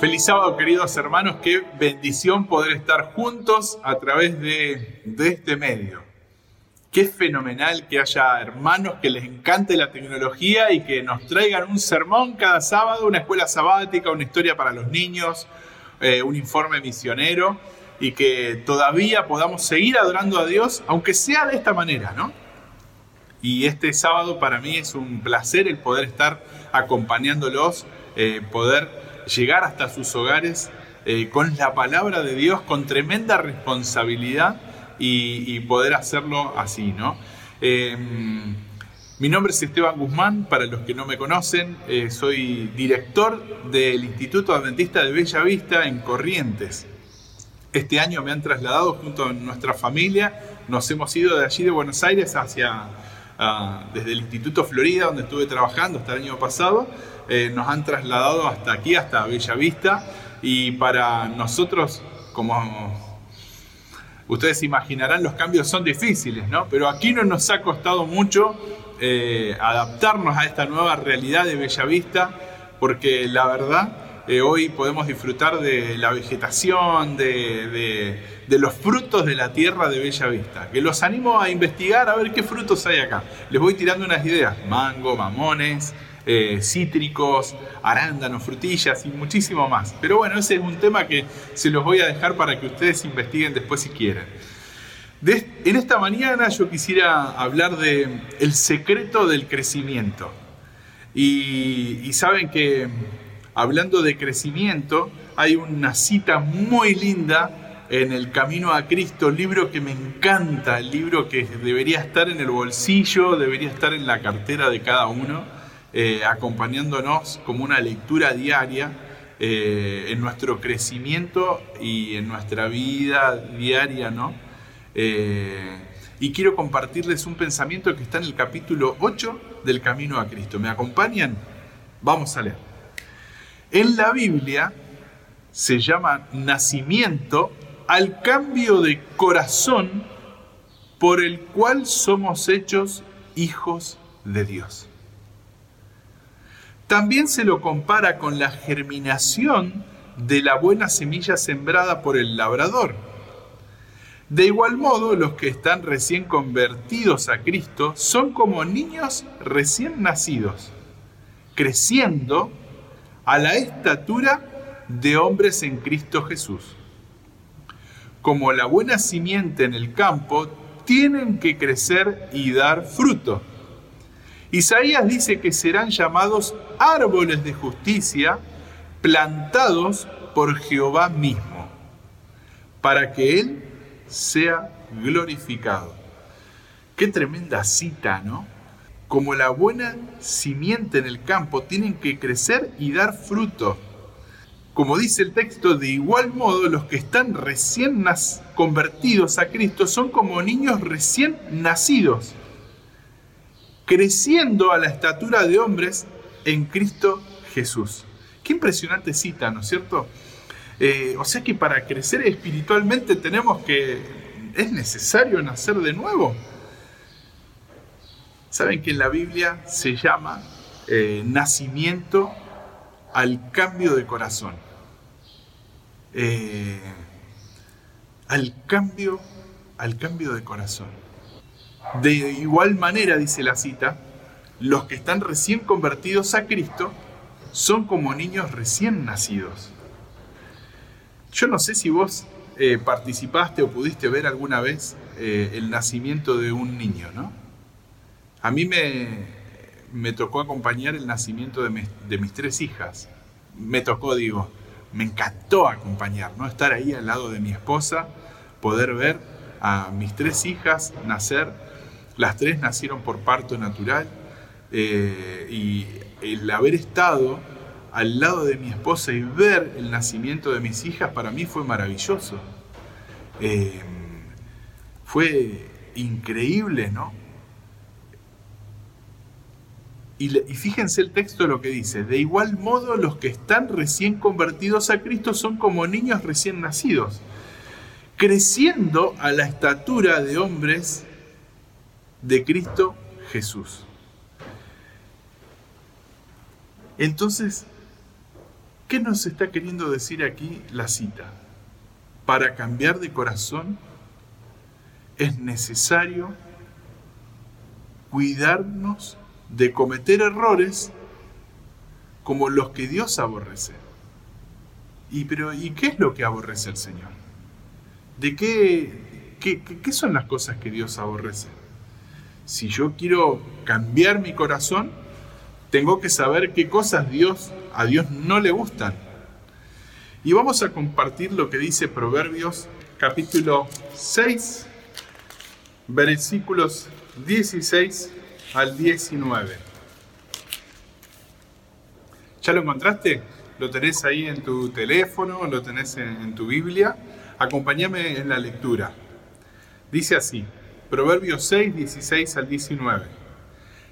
Feliz sábado, queridos hermanos. Qué bendición poder estar juntos a través de, este medio. Qué fenomenal que haya hermanos que les encante la tecnología y que nos traigan un sermón cada sábado, una escuela sabática, una historia para los niños, eh, un informe misionero y que todavía podamos seguir adorando a Dios, aunque sea de esta manera, ¿no? Y este sábado para mí es un placer el poder estar acompañándolos, eh, poder llegar hasta sus hogares eh, con la palabra de Dios, con tremenda responsabilidad y, poder hacerlo así, ¿no? Em, mi nombre es Esteban Guzmán, para los que no me conocen, eh, soy director del Instituto Adventista de Bella Vista en Corrientes. Este año me han trasladado junto a nuestra familia, nos hemos ido de allí de Buenos Aires hacia, ah, desde el Instituto Florida, donde estuve trabajando hasta el año pasado, eh, nos han trasladado hasta aquí, hasta Bellavista, y para nosotros, como ustedes imaginarán, los cambios son difíciles, ¿no? Pero aquí no nos ha costado mucho eh, adaptarnos a esta nueva realidad de Bellavista, porque la verdad, eh, hoy podemos disfrutar de la vegetación, de, de, los frutos de la tierra de Bellavista, que los animo a investigar a ver qué frutos hay acá. Les voy tirando unas ideas, mango, mamones, eh, cítricos, arándanos, frutillas y muchísimo más. Pero bueno, ese es un tema que se los voy a dejar para que ustedes investiguen después si quieren. en esta mañana yo quisiera hablar de el secreto del crecimiento. Y, y saben que hablando de crecimiento, hay una cita muy linda en el Camino a Cristo, libro que me encanta, el libro que debería estar en el bolsillo, debería estar en la cartera de cada uno eh, acompañándonos como una lectura diaria eh, en nuestro crecimiento y en nuestra vida diaria, ¿no? Eh, y quiero compartirles un pensamiento que está en el capítulo 8 del Camino a Cristo. ¿Me acompañan? Vamos a leer. En la Biblia se llama nacimiento al cambio de corazón por el cual somos hechos hijos de Dios. También se lo compara con la germinación de la buena semilla sembrada por el labrador. De igual modo, los que están recién convertidos a Cristo son como niños recién nacidos, creciendo a la estatura de hombres en Cristo Jesús. Como la buena simiente en el campo, tienen que crecer y dar fruto Isaías dice que serán llamados árboles de justicia plantados por Jehová mismo, para que Él sea glorificado. Qué tremenda cita, ¿no? Como la buena simiente en el campo, tienen que crecer y dar fruto. Como dice el texto, de igual modo los que están recién convertidos a Cristo son como niños recién nacidos creciendo a la estatura de hombres en Cristo Jesús. Qué impresionante cita, ¿no es cierto? Eh, o sea que para crecer espiritualmente tenemos que, es necesario nacer de nuevo. Saben que en la Biblia se llama eh, nacimiento al cambio de corazón. Eh, al cambio, al cambio de corazón. De igual manera, dice la cita, los que están recién convertidos a Cristo son como niños recién nacidos. Yo no sé si vos eh, participaste o pudiste ver alguna vez eh, el nacimiento de un niño, ¿no? A mí me, me tocó acompañar el nacimiento de mis, de mis, tres hijas. Me tocó, digo, me encantó acompañar, ¿no? Estar ahí al lado de mi esposa, poder ver a mis tres hijas nacer las tres nacieron por parto natural eh, y el haber estado al lado de mi esposa y ver el nacimiento de mis hijas para mí fue maravilloso. Eh, fue increíble, ¿no? Y, y, fíjense el texto lo que dice, de igual modo los que están recién convertidos a Cristo son como niños recién nacidos, creciendo a la estatura de hombres de Cristo Jesús. Entonces, ¿Qué nos está queriendo decir aquí la cita? Para cambiar de corazón es necesario cuidarnos de cometer errores como los que Dios aborrece. ¿Y, pero, ¿y qué es lo que aborrece el Señor? ¿De qué, qué, qué son las cosas que Dios aborrece? Si yo quiero cambiar mi corazón, tengo que saber qué cosas Dios, a Dios no le gustan. Y vamos a compartir lo que dice Proverbios capítulo 6, versículos 16 al 19. ¿Ya lo encontraste? ¿Lo tenés ahí en tu teléfono? ¿Lo tenés en, tu Biblia? Acompáñame en la lectura. Dice así, Proverbios 6, 16 al 19.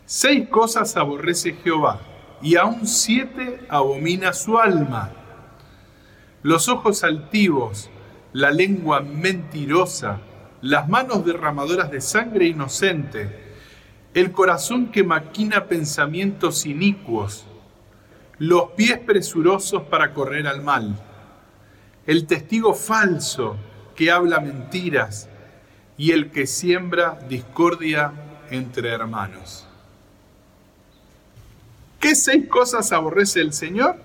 Seis cosas aborrece Jehová, y aún siete abomina su alma. Los ojos altivos, la lengua mentirosa, las manos derramadoras de sangre inocente, el corazón que maquina pensamientos inicuos, los pies presurosos para correr al mal, el testigo falso que habla mentiras y el que siembra discordia entre hermanos. ¿Qué seis cosas aborrece el Señor?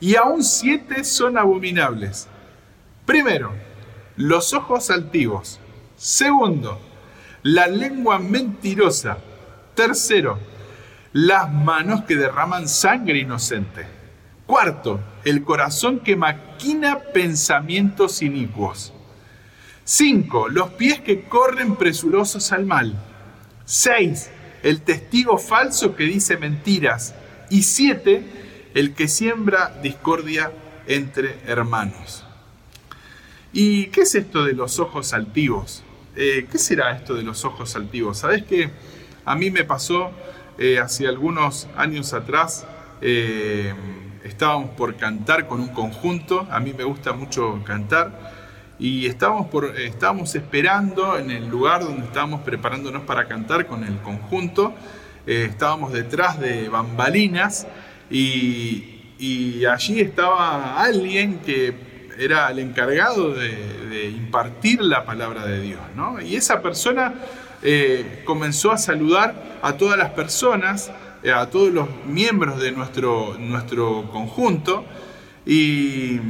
Y aún siete son abominables. Primero, los ojos altivos. Segundo, la lengua mentirosa. Tercero, las manos que derraman sangre inocente. Cuarto, el corazón que maquina pensamientos inicuos. Cinco, los pies que corren presurosos al mal. Seis, el testigo falso que dice mentiras. Y siete, el que siembra discordia entre hermanos. ¿Y qué es esto de los ojos altivos? Eh, ¿qué será esto de los ojos altivos? Sabes que a mí me pasó eh, hace algunos años atrás, eh, estábamos por cantar con un conjunto, a mí me gusta mucho cantar, y estábamos, por, estábamos esperando en el lugar donde estábamos preparándonos para cantar con el conjunto, estábamos detrás de bambalinas y, y allí estaba alguien que era el encargado de, impartir la palabra de Dios. ¿no? Y esa persona eh, comenzó a saludar a todas las personas, eh, a todos los miembros de nuestro, nuestro conjunto. Y,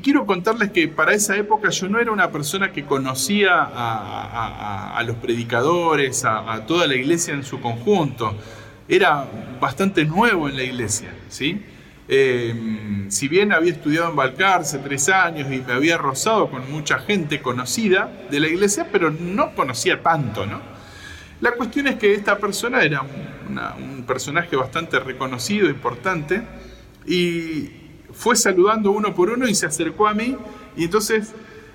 quiero contarles que para esa época yo no era una persona que conocía a, los predicadores, a, toda la iglesia en su conjunto. Era bastante nuevo en la iglesia, ¿sí? Em, si bien había estudiado en Balcarce tres años y me había rozado con mucha gente conocida de la iglesia, pero no conocía tanto, ¿no? La cuestión es que esta persona era un personaje bastante reconocido, importante, y fue saludando uno por uno y se acercó a mí, y entonces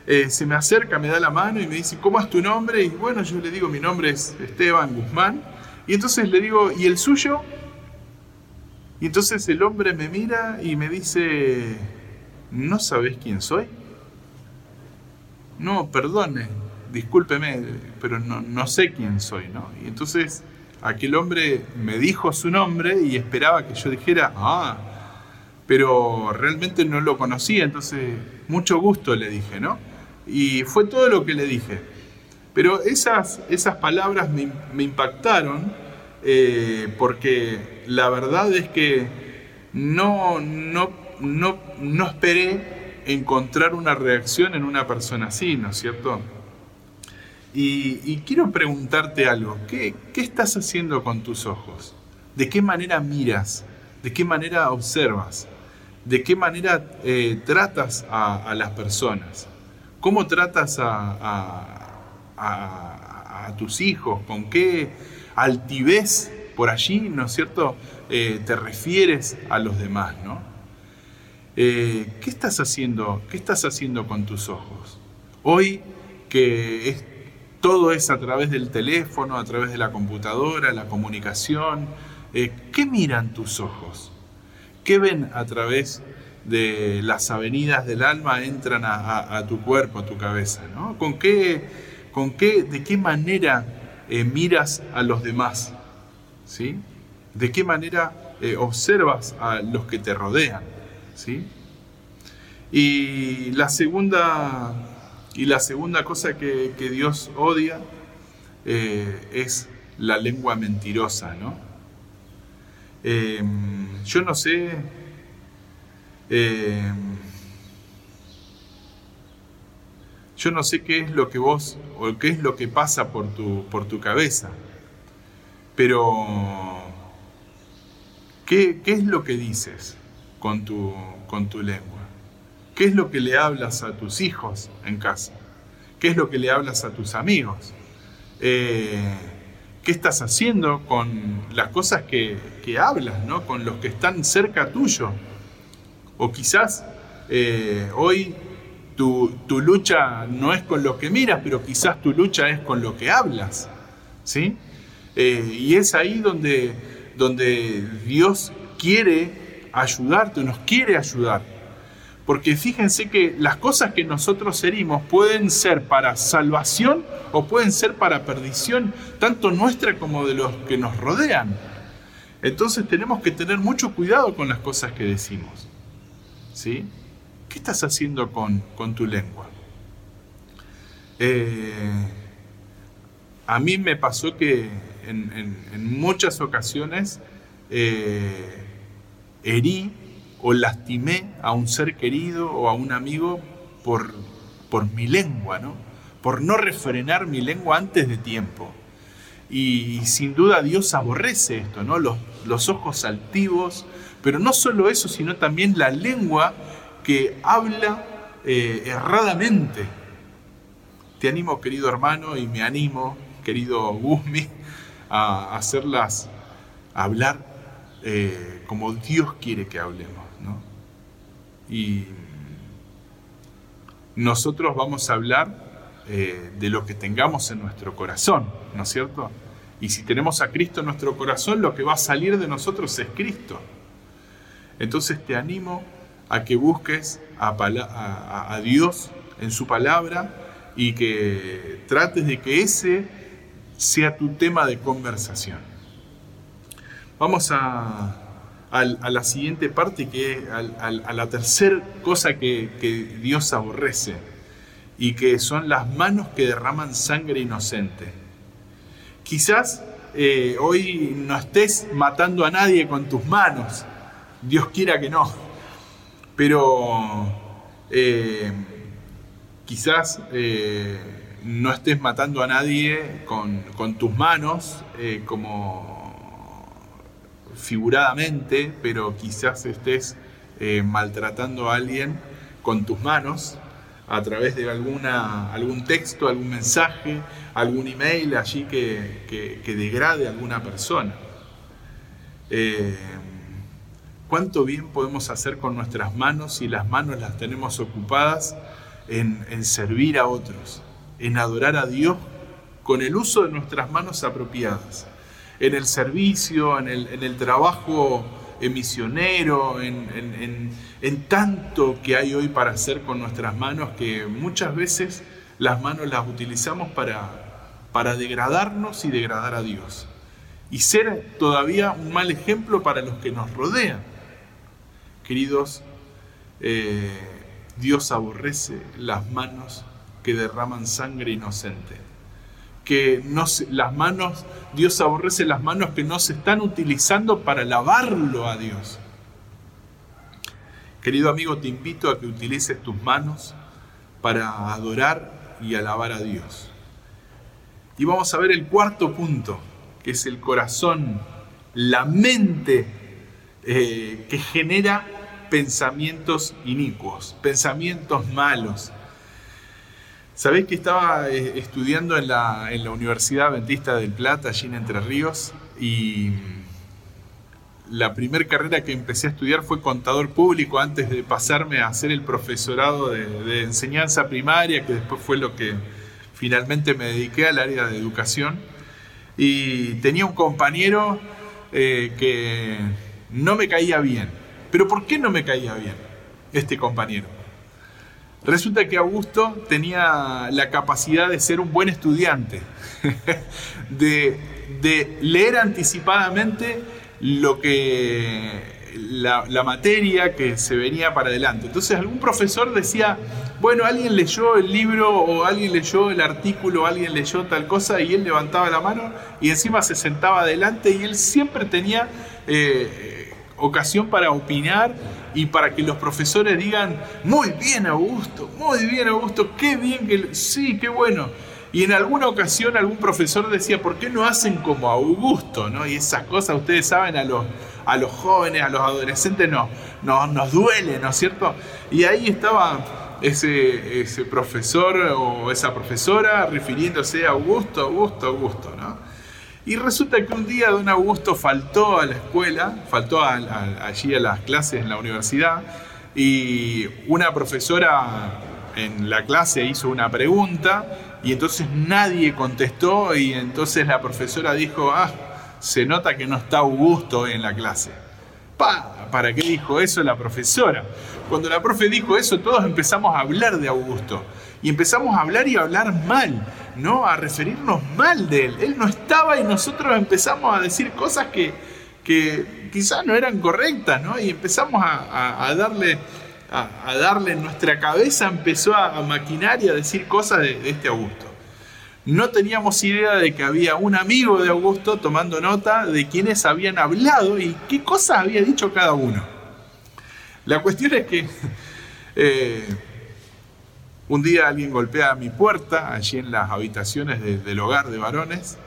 eh, se me acerca, me da la mano y me dice, ¿cómo es tu nombre? Y bueno, yo le digo, mi nombre es Esteban Guzmán, y entonces le digo, ¿y el suyo? Y entonces el hombre me mira y me dice, ¿no sabes quién soy? No, perdone, discúlpeme, pero no, no sé quién soy, ¿no? Y entonces aquel hombre me dijo su nombre y esperaba que yo dijera, ah, pero realmente no lo conocía, entonces mucho gusto le dije, ¿no? Y fue todo lo que le dije. Pero esas, esas palabras me, me impactaron eh, porque la verdad es que no, no, no, no esperé encontrar una reacción en una persona así, ¿no es cierto? Y, quiero preguntarte algo, ¿Qué, estás haciendo con tus ojos? ¿De qué manera miras? ¿De qué manera observas? ¿De qué manera eh, tratas a, las personas? ¿Cómo tratas a, tus hijos? ¿Con qué altivez por allí, ¿no es cierto?, eh, te refieres a los demás, ¿no? Eh, ¿Qué estás haciendo? ¿Qué estás haciendo con tus ojos? Hoy que todo es a través del teléfono, a través de la computadora, la comunicación, ¿qué miran tus ojos? ¿Qué ven a través de las avenidas del alma entran a, tu cuerpo, a tu cabeza? ¿no? ¿Con qué, con qué, de qué manera eh, miras a los demás? ¿sí? ¿De qué manera eh, observas a los que te rodean? ¿sí? Y la segunda, y la segunda cosa que, Dios odia eh, es la lengua mentirosa, ¿no? Em, yo no sé em, yo no sé qué es lo que vos o qué es lo que pasa por tu, por tu cabeza, pero ¿qué, es lo que dices con tu, con tu lengua? ¿Qué es lo que le hablas a tus hijos en casa? ¿Qué es lo que le hablas a tus amigos? Eh, ¿Qué estás haciendo con las cosas que, hablas, ¿no? con los que están cerca tuyo? O quizás eh, hoy tu, lucha no es con lo que miras, pero quizás tu lucha es con lo que hablas. ¿sí? Eh, y es ahí donde, donde Dios quiere ayudarte, nos quiere ayudar. Porque fíjense que las cosas que nosotros herimos pueden ser para salvación o pueden ser para perdición, tanto nuestra como de los que nos rodean. Entonces tenemos que tener mucho cuidado con las cosas que decimos. ¿Sí? ¿Qué estás haciendo con, tu lengua? Eh, a mí me pasó que en, muchas ocasiones eh, herí o lastimé a un ser querido o a un amigo por, por mi lengua, ¿no? por no refrenar mi lengua antes de tiempo. Y, sin duda Dios aborrece esto, ¿no? Los, los ojos altivos, pero no solo eso, sino también la lengua que habla eh, erradamente. Te animo, querido hermano, y me animo, querido Guzmi, a hacerlas hablar eh, como Dios quiere que hablemos. Y nosotros vamos a hablar eh, de lo que tengamos en nuestro corazón, ¿no es cierto? Y si tenemos a Cristo en nuestro corazón, lo que va a salir de nosotros es Cristo. Entonces te animo a que busques a, Dios en su palabra y que trates de que ese sea tu tema de conversación. Vamos a, la siguiente parte, que a, la tercera cosa que, Dios aborrece, y que son las manos que derraman sangre inocente. Quizás eh, hoy no estés matando a nadie con tus manos, Dios quiera que no pero eh, quizás eh, no estés matando a nadie con, tus manos, como figuradamente, pero quizás estés maltratando a alguien con tus manos a través de alguna, algún texto, algún mensaje, algún email allí que, que degrade a alguna persona. Cuánto bien podemos hacer con nuestras manos si las manos las tenemos ocupadas en, servir a otros, en adorar a Dios con el uso de nuestras manos apropiadas, en el servicio, en el, trabajo misionero, en, tanto que hay hoy para hacer con nuestras manos que muchas veces las manos las utilizamos para, para degradarnos y degradar a Dios. Y ser todavía un mal ejemplo para los que nos rodean. Queridos, eh, Dios aborrece las manos que derraman sangre inocente. Que no las manos, Dios aborrece las manos que no se están utilizando para lavarlo a Dios. Querido amigo, te invito a que utilices tus manos para adorar y alabar a Dios. Y vamos a ver el cuarto punto, que es el corazón, la mente eh, que genera pensamientos inicuos, pensamientos malos. Sabéis que estaba eh, estudiando en la, Universidad Adventista del Plata, allí en Entre Ríos, y la primera carrera que empecé a estudiar fue contador público antes de pasarme a hacer el profesorado de, enseñanza primaria, que después fue lo que finalmente me dediqué al área de educación. Y tenía un compañero eh, que no me caía bien pero ¿por qué no me caía bien este compañero? Resulta que Augusto tenía la capacidad de ser un buen estudiante, de, leer anticipadamente lo que la, materia que se venía para adelante. Entonces algún profesor decía, bueno, alguien leyó el libro o alguien leyó el artículo, o alguien leyó tal cosa y él levantaba la mano y encima se sentaba adelante y él siempre tenía eh, ocasión para opinar y para que los profesores digan, muy bien Augusto, muy bien Augusto, qué bien que... Sí, qué bueno. Y en alguna ocasión algún profesor decía, ¿por qué no hacen como Augusto? ¿no? Y esas cosas, ustedes saben, a los, a los jóvenes, a los adolescentes no, nos duele, ¿no es cierto? Y ahí estaba ese, ese profesor o esa profesora refiriéndose a Augusto, Augusto, Augusto, ¿no? Y resulta que un día don Augusto faltó a la escuela, faltó allí a las clases en la universidad, y una profesora en la clase hizo una pregunta y entonces nadie contestó y entonces la profesora dijo, ah, se nota que no está Augusto en la clase. Pa, ¿Para qué dijo eso la profesora? Cuando la profe dijo eso, todos empezamos a hablar de Augusto. Y empezamos a hablar y a hablar mal, ¿no? A referirnos mal de él. Él no estaba y nosotros empezamos a decir cosas que, que quizás no eran correctas, ¿no? Y empezamos a, darle a, darle nuestra cabeza, empezó a, maquinar y a decir cosas de, este Augusto. No teníamos idea de que había un amigo de Augusto tomando nota de quienes habían hablado y qué cosas había dicho cada uno. La cuestión es que eh, un día alguien golpea mi puerta, allí en las habitaciones del hogar de varones,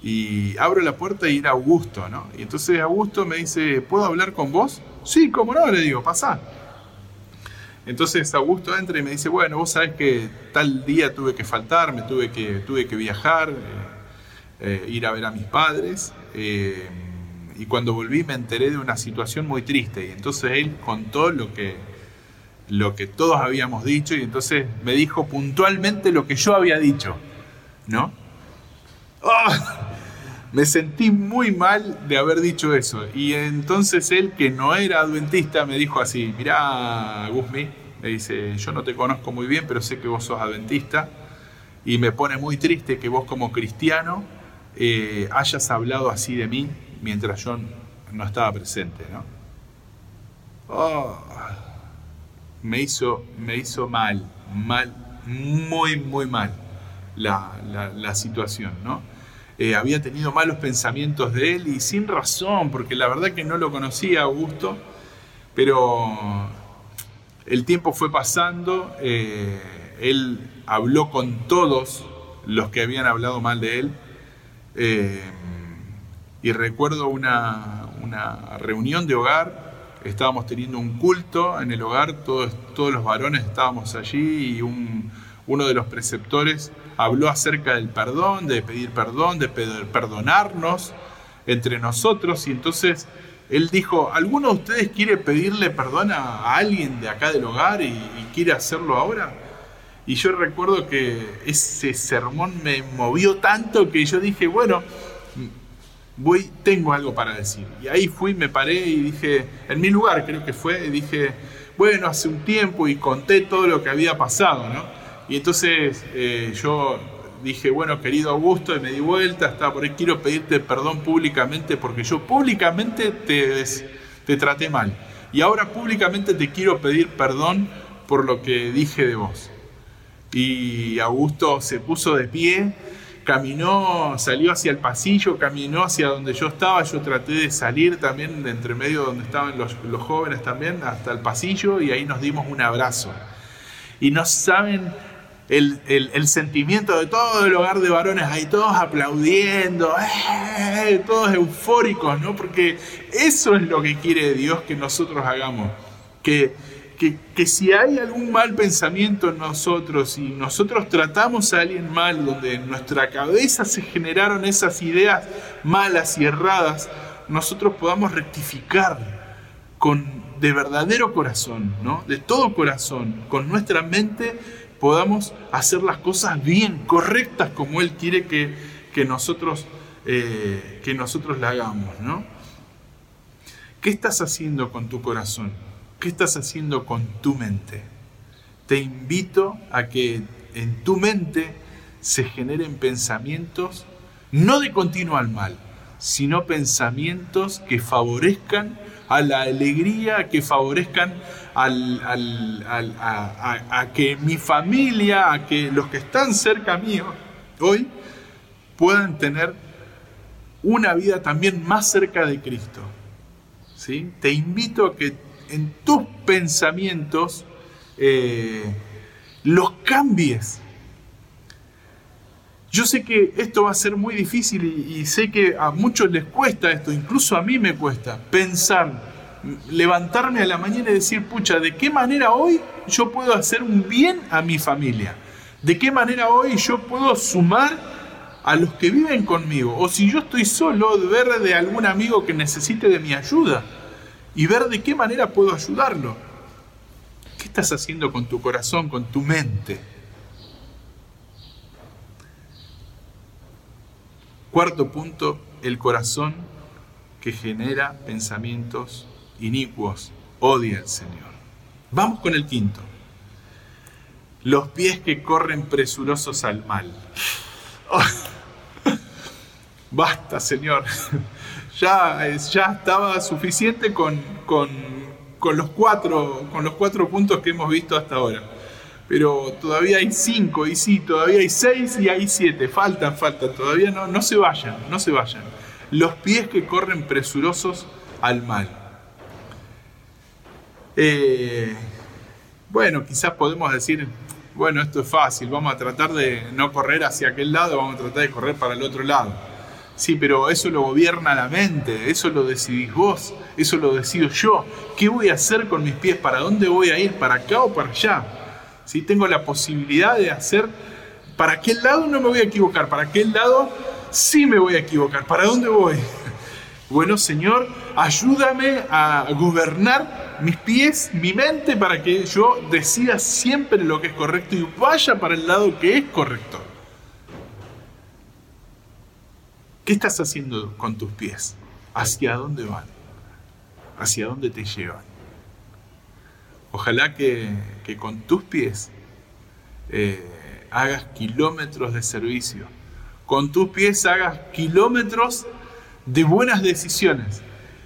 y abro la puerta y era Augusto, ¿no? Y entonces Augusto me dice, ¿puedo hablar con vos? Sí, cómo no, le digo, pasá. Entonces Augusto entra y me dice, bueno, vos sabés que tal día tuve que faltar, me tuve que, tuve que viajar, eh, eh, ir a ver a mis padres, eh, y cuando volví me enteré de una situación muy triste, y entonces él contó lo que, lo que todos habíamos dicho y entonces me dijo puntualmente lo que yo había dicho, ¿no? ¡Ah! Me sentí muy mal de haber dicho eso. Y entonces él, que no era adventista, me dijo así, mirá, Guzmi, me dice, yo no te conozco muy bien, pero sé que vos sos adventista. Y me pone muy triste que vos como cristiano eh, hayas hablado así de mí mientras yo no estaba presente, ¿no? Oh me hizo, me hizo mal, mal, muy, muy mal la, situación, ¿no? Eh, había tenido malos pensamientos de él y sin razón, porque la verdad que no lo conocía Augusto, pero el tiempo fue pasando, eh, él habló con todos los que habían hablado mal de él, eh, y recuerdo una, una reunión de hogar estábamos teniendo un culto en el hogar, todos, todos los varones estábamos allí y uno de los preceptores habló acerca del perdón, de pedir perdón, de perdonarnos entre nosotros y entonces él dijo, ¿alguno de ustedes quiere pedirle perdón a alguien de acá del hogar y quiere hacerlo ahora? Y yo recuerdo que ese sermón me movió tanto que yo dije, bueno, voy, tengo algo para decir. Y ahí fui, me paré y dije, en mi lugar creo que fue, y dije, bueno, hace un tiempo y conté todo lo que había pasado, ¿no? Y entonces eh, yo dije, bueno, querido Augusto, y me di vuelta, estaba por ahí, quiero pedirte perdón públicamente porque yo públicamente te, te traté mal. Y ahora públicamente te quiero pedir perdón por lo que dije de vos. Y Augusto se puso de pie caminó, salió hacia el pasillo, caminó hacia donde yo estaba, yo traté de salir también de entre medio donde estaban los, jóvenes también, hasta el pasillo y ahí nos dimos un abrazo. Y no saben el, sentimiento de todo el hogar de varones, ahí todos aplaudiendo, ¡eh! todos eufóricos, ¿no? Porque eso es lo que quiere Dios que nosotros hagamos, que que, si hay algún mal pensamiento en nosotros y nosotros tratamos a alguien mal, donde en nuestra cabeza se generaron esas ideas malas y erradas, nosotros podamos rectificar con de verdadero corazón, ¿no? de todo corazón, con nuestra mente podamos hacer las cosas bien, correctas, como Él quiere que, que nosotros, eh, que nosotros la hagamos. ¿no? ¿Qué estás haciendo con tu corazón? ¿Qué estás haciendo con tu mente? Te invito a que en tu mente se generen pensamientos no de continuo al mal, sino pensamientos que favorezcan a la alegría, que favorezcan a, que mi familia, a que los que están cerca mío hoy puedan tener una vida también más cerca de Cristo. ¿Sí? Te invito a que en tus pensamientos eh, los cambies. Yo sé que esto va a ser muy difícil y, y, sé que a muchos les cuesta esto, incluso a mí me cuesta, pensar, levantarme a la mañana y decir, pucha, ¿de qué manera hoy yo puedo hacer un bien a mi familia? ¿De qué manera hoy yo puedo sumar a los que viven conmigo? O si yo estoy solo, ver de algún amigo que necesite de mi ayuda y ver de qué manera puedo ayudarlo. ¿Qué estás haciendo con tu corazón, con tu mente? Cuarto punto, el corazón que genera pensamientos inicuos odia el Señor. Vamos con el quinto. Los pies que corren presurosos al mal. basta, Señor. Ya, ya estaba suficiente con, con, con, los cuatro, con los cuatro puntos que hemos visto hasta ahora. Pero todavía hay cinco, y sí, todavía hay seis y hay siete. Faltan, faltan. Todavía no, no se vayan, no se vayan. Los pies que corren presurosos al mal. Eh, bueno, quizás podemos decir, bueno, esto es fácil, vamos a tratar de no correr hacia aquel lado, vamos a tratar de correr para el otro lado. Sí, pero eso lo gobierna la mente, eso lo decidís vos, eso lo decido yo. ¿Qué voy a hacer con mis pies? ¿Para dónde voy a ir? ¿Para acá o para allá? Si Tengo la posibilidad de hacer, ¿para qué lado no me voy a equivocar? ¿Para qué lado sí me voy a equivocar? ¿Para dónde voy? Bueno, Señor, ayúdame a gobernar mis pies, mi mente, para que yo decida siempre lo que es correcto y vaya para el lado que es correcto. ¿Qué estás haciendo con tus pies? ¿Hacia dónde van? ¿Hacia dónde te llevan? Ojalá que, con tus pies eh, hagas kilómetros de servicio. Con tus pies hagas kilómetros de buenas decisiones,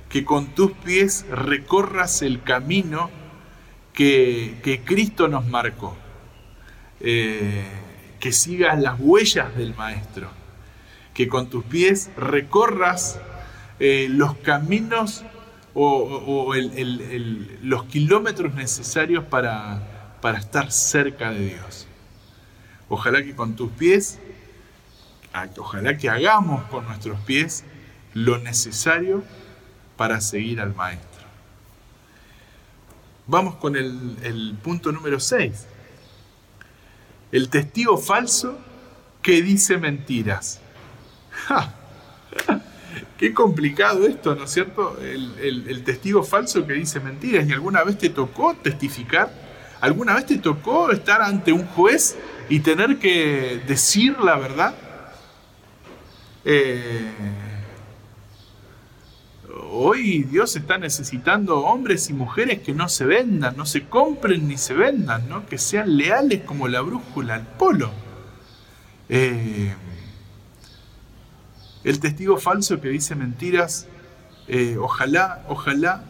que con tus pies recorras el camino que, Cristo nos marcó, eh, que sigas las huellas del Maestro, que con tus pies recorras eh, los caminos o, los kilómetros necesarios para, para estar cerca de Dios. Ojalá que con tus pies, ojalá que hagamos con nuestros pies lo necesario para seguir al Maestro. Vamos con el, punto número 6. El testigo falso que dice mentiras. Qué complicado esto, ¿no es cierto? El, testigo falso que dice mentiras. ¿Y alguna vez te tocó testificar? ¿Alguna vez te tocó estar ante un juez y tener que decir la verdad? Eh, Hoy Dios está necesitando hombres y mujeres que no se vendan, no se compren ni se vendan, ¿no? que sean leales como la brújula al polo. Eh, el testigo falso que dice mentiras, eh, ojalá, ojalá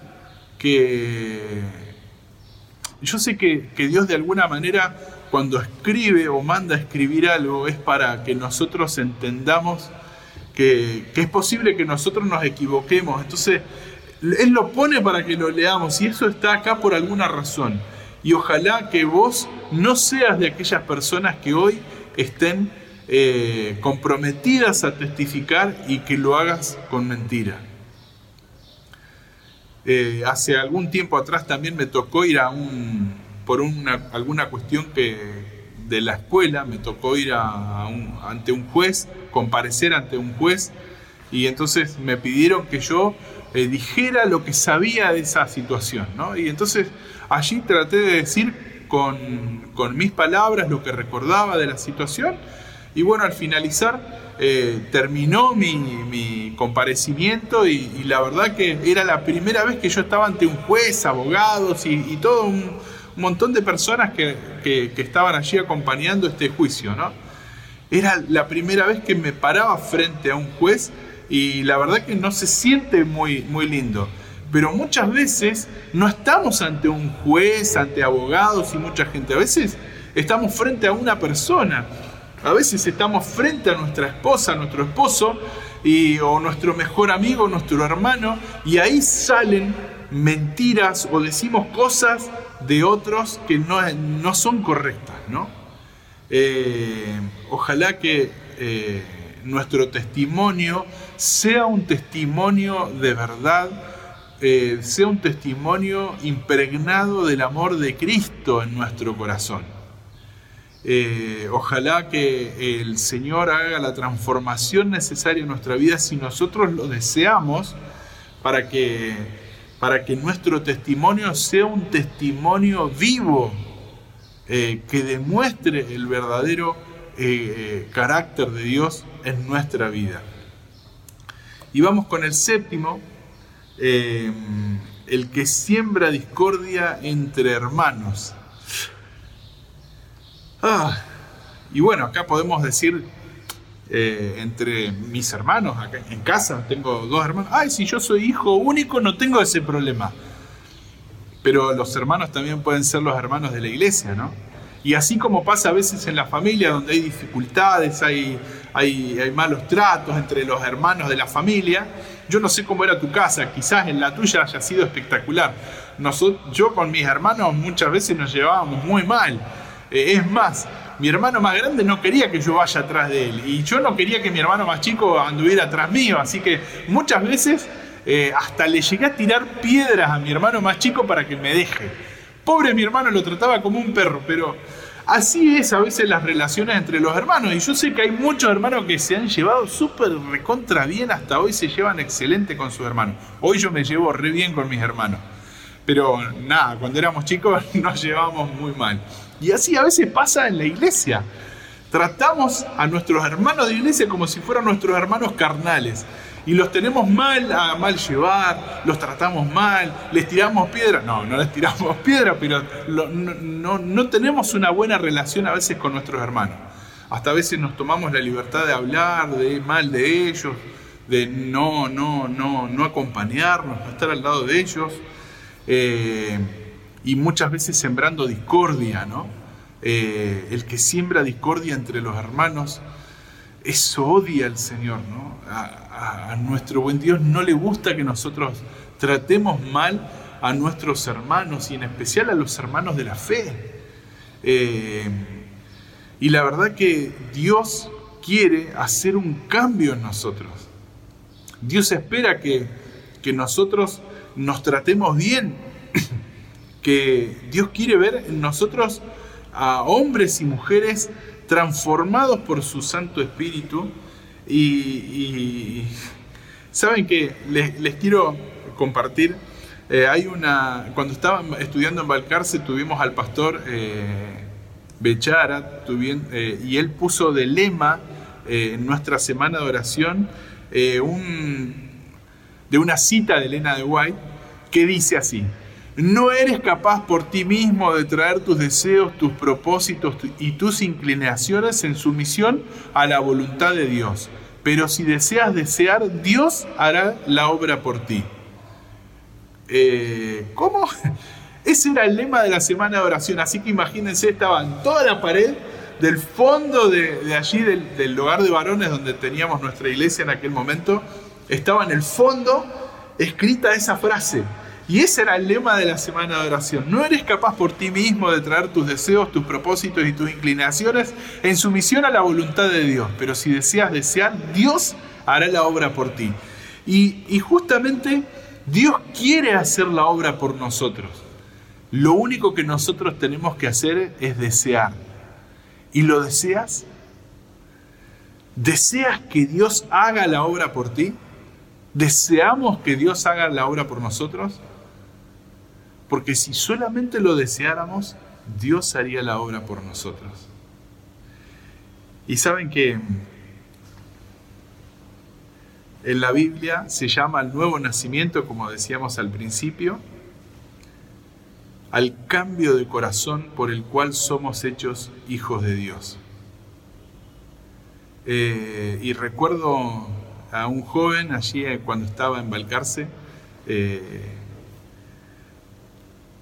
que... Yo sé que, que Dios de alguna manera cuando escribe o manda a escribir algo es para que nosotros entendamos que, es posible que nosotros nos equivoquemos. Entonces, Él lo pone para que lo leamos y eso está acá por alguna razón. Y ojalá que vos no seas de aquellas personas que hoy estén eh, comprometidas a testificar y que lo hagas con mentira. Eh, hace algún tiempo atrás también me tocó ir a un, por una, alguna cuestión que, de la escuela, me tocó ir ante un juez, comparecer ante un juez, y entonces me pidieron que yo eh, dijera lo que sabía de esa situación, ¿no? Y entonces allí traté de decir con, mis palabras lo que recordaba de la situación, y bueno, al finalizar eh, terminó mi, comparecimiento y, la verdad que era la primera vez que yo estaba ante un juez, abogados y todo un montón de personas que, estaban allí acompañando este juicio, ¿no? Era la primera vez que me paraba frente a un juez y la verdad que no se siente muy, muy lindo. Pero muchas veces no estamos ante un juez, ante abogados y mucha gente. A veces estamos frente a una persona. A veces estamos frente a nuestra esposa, nuestro esposo, y, o nuestro mejor amigo, nuestro hermano, y ahí salen mentiras o decimos cosas de otros que no, no son correctas, ¿no? Eh, ojalá que eh, nuestro testimonio sea un testimonio de verdad, eh, sea un testimonio impregnado del amor de Cristo en nuestro corazón. Ojalá que el Señor haga la transformación necesaria en nuestra vida si nosotros lo deseamos para que, para que nuestro testimonio sea un testimonio vivo eh, que demuestre el verdadero eh, eh, carácter de Dios en nuestra vida. Y vamos con el séptimo, el que siembra discordia entre hermanos. Ah, y bueno, acá podemos decir entre mis hermanos, acá en casa tengo dos hermanos, ay, si yo soy hijo único no tengo ese problema pero los hermanos también pueden ser los hermanos de la iglesia, ¿no? Y así como pasa a veces en la familia, donde hay dificultades, hay, hay, hay, malos tratos entre los hermanos de la familia, yo no sé cómo era tu casa, quizás en la tuya haya sido espectacular. Nosotros, yo con mis hermanos muchas veces nos llevábamos muy mal. Eh, es más, mi hermano más grande no quería que yo vaya atrás de él y yo no quería que mi hermano más chico anduviera atrás mío, así que muchas veces eh, hasta le llegué a tirar piedras a mi hermano más chico para que me deje. Pobre mi hermano lo trataba como un perro, pero así es a veces las relaciones entre los hermanos. Y yo sé que hay muchos hermanos que se han llevado súper recontra bien, hasta hoy se llevan excelente con sus hermanos. Hoy yo me llevo re bien con mis hermanos. Pero nada, cuando éramos chicos nos llevábamos muy mal. Y así a veces pasa en la iglesia. Tratamos a nuestros hermanos de iglesia como si fueran nuestros hermanos carnales y los tenemos mal a mal llevar, los tratamos mal, les tiramos piedra. No, no les tiramos piedra, pero no, tenemos una buena relación a veces con nuestros hermanos. Hasta a veces nos tomamos la libertad de hablar de mal de ellos, de no, no, no, no acompañarnos, no estar al lado de ellos. Eh, y muchas veces sembrando discordia, ¿no? Eh, el que siembra discordia entre los hermanos, eso odia al Señor, ¿no? a, nuestro buen Dios no le gusta que nosotros tratemos mal a nuestros hermanos y en especial a los hermanos de la fe. Eh, y la verdad que Dios quiere hacer un cambio en nosotros. Dios espera que, que nosotros nos tratemos bien, que Dios quiere ver en nosotros a hombres y mujeres transformados por su Santo Espíritu y, saben que les, quiero compartir. Eh, hay una. Cuando estaba estudiando en Balcarce, tuvimos al pastor eh, Bechara, eh, y él puso de lema en nuestra semana de oración de una cita de Elena de White que dice así: No eres capaz por ti mismo de traer tus deseos, tus propósitos y tus inclinaciones en sumisión a la voluntad de Dios pero si deseas desear, Dios hará la obra por ti. Eh, ¿Cómo? Ese era el lema de la semana de oración, así que imagínense, estaba en toda la pared del fondo de, allí, del, del, lugar de varones donde teníamos nuestra iglesia en aquel momento, estaba en el fondo escrita esa frase. Y ese era el lema de la semana de oración. No eres capaz por ti mismo de traer tus deseos, tus propósitos y tus inclinaciones en sumisión a la voluntad de Dios. Pero si deseas desear, Dios hará la obra por ti. Y, justamente Dios quiere hacer la obra por nosotros. Lo único que nosotros tenemos que hacer es desear. ¿Y lo deseas? ¿Deseas que Dios haga la obra por ti? ¿Deseamos que Dios haga la obra por nosotros? Porque si solamente lo deseáramos, Dios haría la obra por nosotros. Y saben que en la Biblia se llama el nuevo nacimiento, como decíamos al principio, al cambio de corazón por el cual somos hechos hijos de Dios. Eh, y recuerdo a un joven allí cuando estaba en Balcarce. Eh,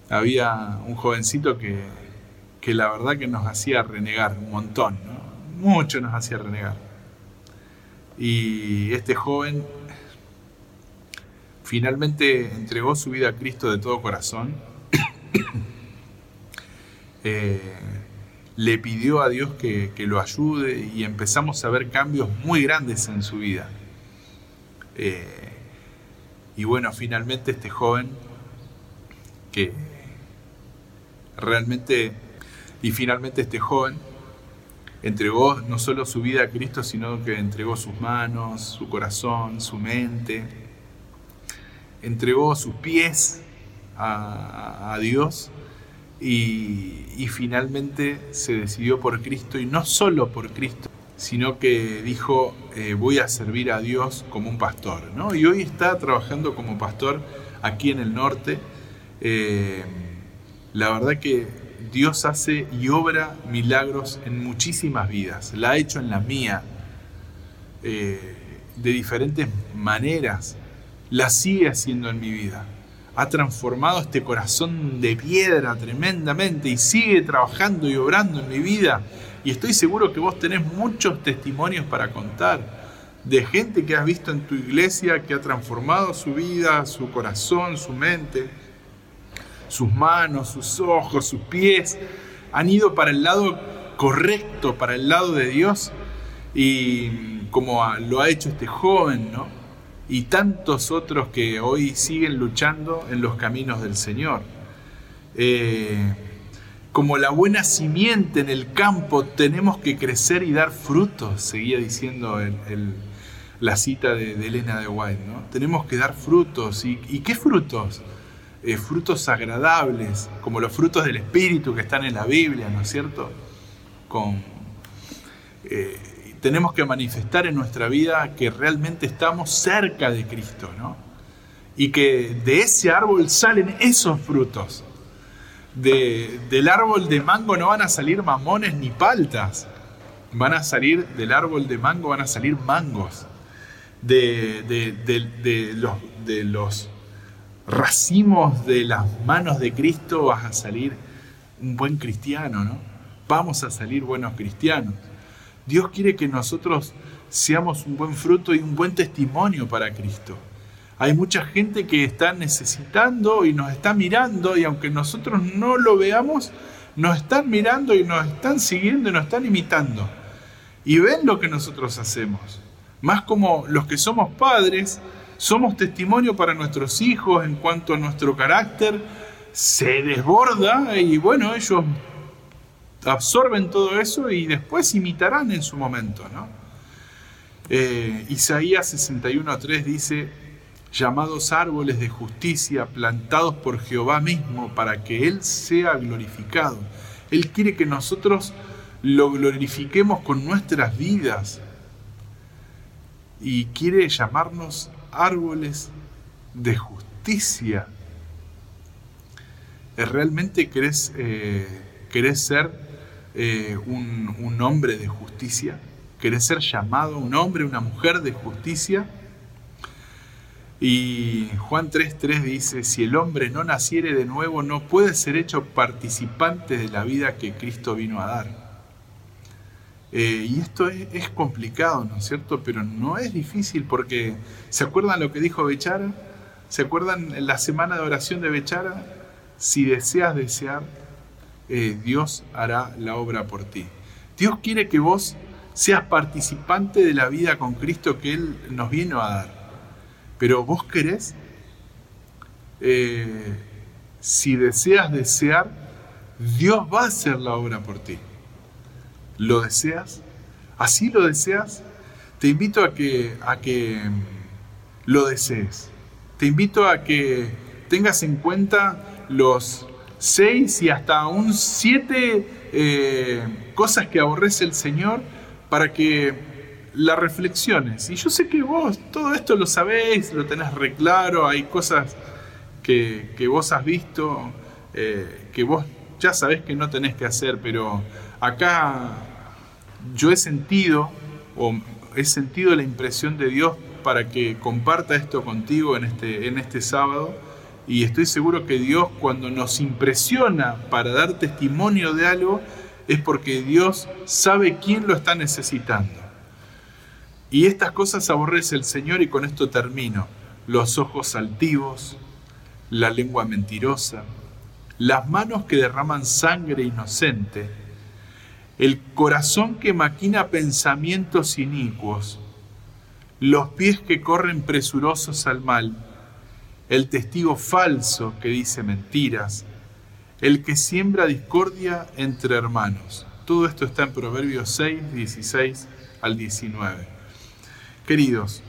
había un jovencito que, que, la verdad que nos hacía renegar un montón, mucho nos hacía renegar. Y este joven finalmente entregó su vida a Cristo de todo corazón. Eh, le pidió a Dios que, lo ayude y empezamos a ver cambios muy grandes en su vida. Eh, y bueno, finalmente este joven que realmente, y finalmente este joven entregó no solo su vida a Cristo, sino que entregó sus manos, su corazón, su mente, entregó sus pies a Dios y, finalmente se decidió por Cristo y no solo por Cristo, sino que dijo eh, voy a servir a Dios como un pastor. ¿no? Y hoy está trabajando como pastor aquí en el norte. Eh, la verdad que Dios hace y obra milagros en muchísimas vidas. La ha hecho en la mía eh, de diferentes maneras. La sigue haciendo en mi vida ha transformado este corazón de piedra tremendamente y sigue trabajando y obrando en mi vida. Y estoy seguro que vos tenés muchos testimonios para contar de gente que has visto en tu iglesia que ha transformado su vida, su corazón, su mente, sus manos, sus ojos, sus pies. Han ido para el lado correcto, para el lado de Dios. Y como lo ha hecho este joven, ¿no? y tantos otros que hoy siguen luchando en los caminos del Señor. Eh, como la buena simiente en el campo, tenemos que crecer y dar frutos, seguía diciendo la cita de, Elena de White. ¿no? Tenemos que dar frutos. ¿Y, qué frutos? Eh, frutos agradables, como los frutos del Espíritu que están en la Biblia, ¿no es cierto? Con, eh, tenemos que manifestar en nuestra vida que realmente estamos cerca de Cristo, ¿no? Y que de ese árbol salen esos frutos. del árbol de mango no van a salir mamones ni paltas. Van a salir del árbol de mango, van a salir mangos. De, de, de los racimos de las manos de Cristo vas a salir un buen cristiano, ¿no? Vamos a salir buenos cristianos. Dios quiere que nosotros seamos un buen fruto y un buen testimonio para Cristo. Hay mucha gente que está necesitando y nos está mirando y aunque nosotros no lo veamos, nos están mirando y nos están siguiendo y nos están imitando. Y ven lo que nosotros hacemos. Más como los que somos padres, somos testimonio para nuestros hijos en cuanto a nuestro carácter se desborda y bueno, ellos absorben todo eso y después imitarán en su momento. ¿no? Eh, Isaías 61.3 dice, llamados árboles de justicia, plantados por Jehová mismo, para que Él sea glorificado. Él quiere que nosotros lo glorifiquemos con nuestras vidas y quiere llamarnos árboles de justicia. ¿Realmente querés, eh, ser eh, un, hombre de justicia? ¿Querés ser llamado un hombre, una mujer de justicia? Y Juan 3.3 dice, si el hombre no naciere de nuevo, no puede ser hecho participante de la vida que Cristo vino a dar. Eh, y esto es, complicado, ¿no es cierto? Pero no es difícil porque, ¿se acuerdan lo que dijo Bechara? ¿Se acuerdan la semana de oración de Bechara? Si deseas desear, eh, Dios hará la obra por ti. Dios quiere que vos seas participante de la vida con Cristo que Él nos vino a dar. Pero vos querés, eh, si deseas desear, Dios va a hacer la obra por ti. ¿Lo deseas? ¿Así lo deseas? Te invito a que, a que mm, lo desees. Te invito a que tengas en cuenta los seis y hasta un siete eh, cosas que aborrece el Señor para que la reflexiones. Y yo sé que vos todo esto lo sabéis, lo tenés reclaro, hay cosas que, vos has visto, eh, que vos ya sabés que no tenés que hacer, pero acá yo he sentido, o he sentido la impresión de Dios para que comparta esto contigo en este, en este sábado y estoy seguro que Dios cuando nos impresiona para dar testimonio de algo es porque Dios sabe quién lo está necesitando. Y estas cosas aborrece el Señor y con esto termino. Los ojos altivos, la lengua mentirosa, las manos que derraman sangre inocente, el corazón que maquina pensamientos inicuos, los pies que corren presurosos al mal, el testigo falso que dice mentiras, el que siembra discordia entre hermanos. Todo esto está en Proverbios 6, 16 al 19. Queridos,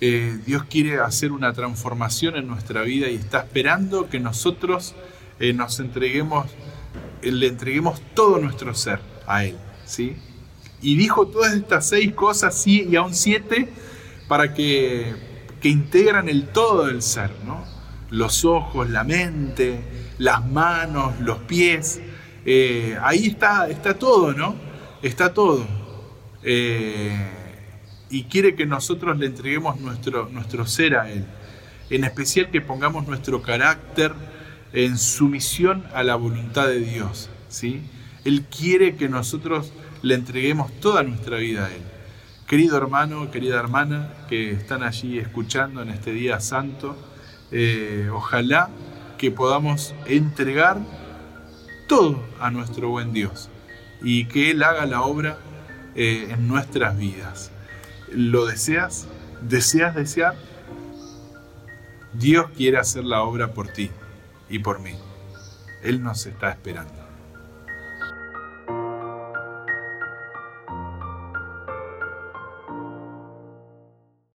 eh, Dios quiere hacer una transformación en nuestra vida y está esperando que nosotros eh, nos entreguemos, le entreguemos todo nuestro ser a Él. ¿sí? Y dijo todas estas seis cosas, sí, y aún siete, para que, que integran el todo del ser, ¿no? Los ojos, la mente, las manos, los pies. Eh, ahí está, está todo, ¿no? Está todo. Eh, y quiere que nosotros le entreguemos nuestro, nuestro ser a Él. En especial que pongamos nuestro carácter en sumisión a la voluntad de Dios. ¿sí? Él quiere que nosotros le entreguemos toda nuestra vida a Él. Querido hermano, querida hermana que están allí escuchando en este día santo, eh, ojalá que podamos entregar todo a nuestro buen Dios y que Él haga la obra eh, en nuestras vidas. ¿Lo deseas? ¿Deseas desear? Dios quiere hacer la obra por ti y por mí. Él nos está esperando.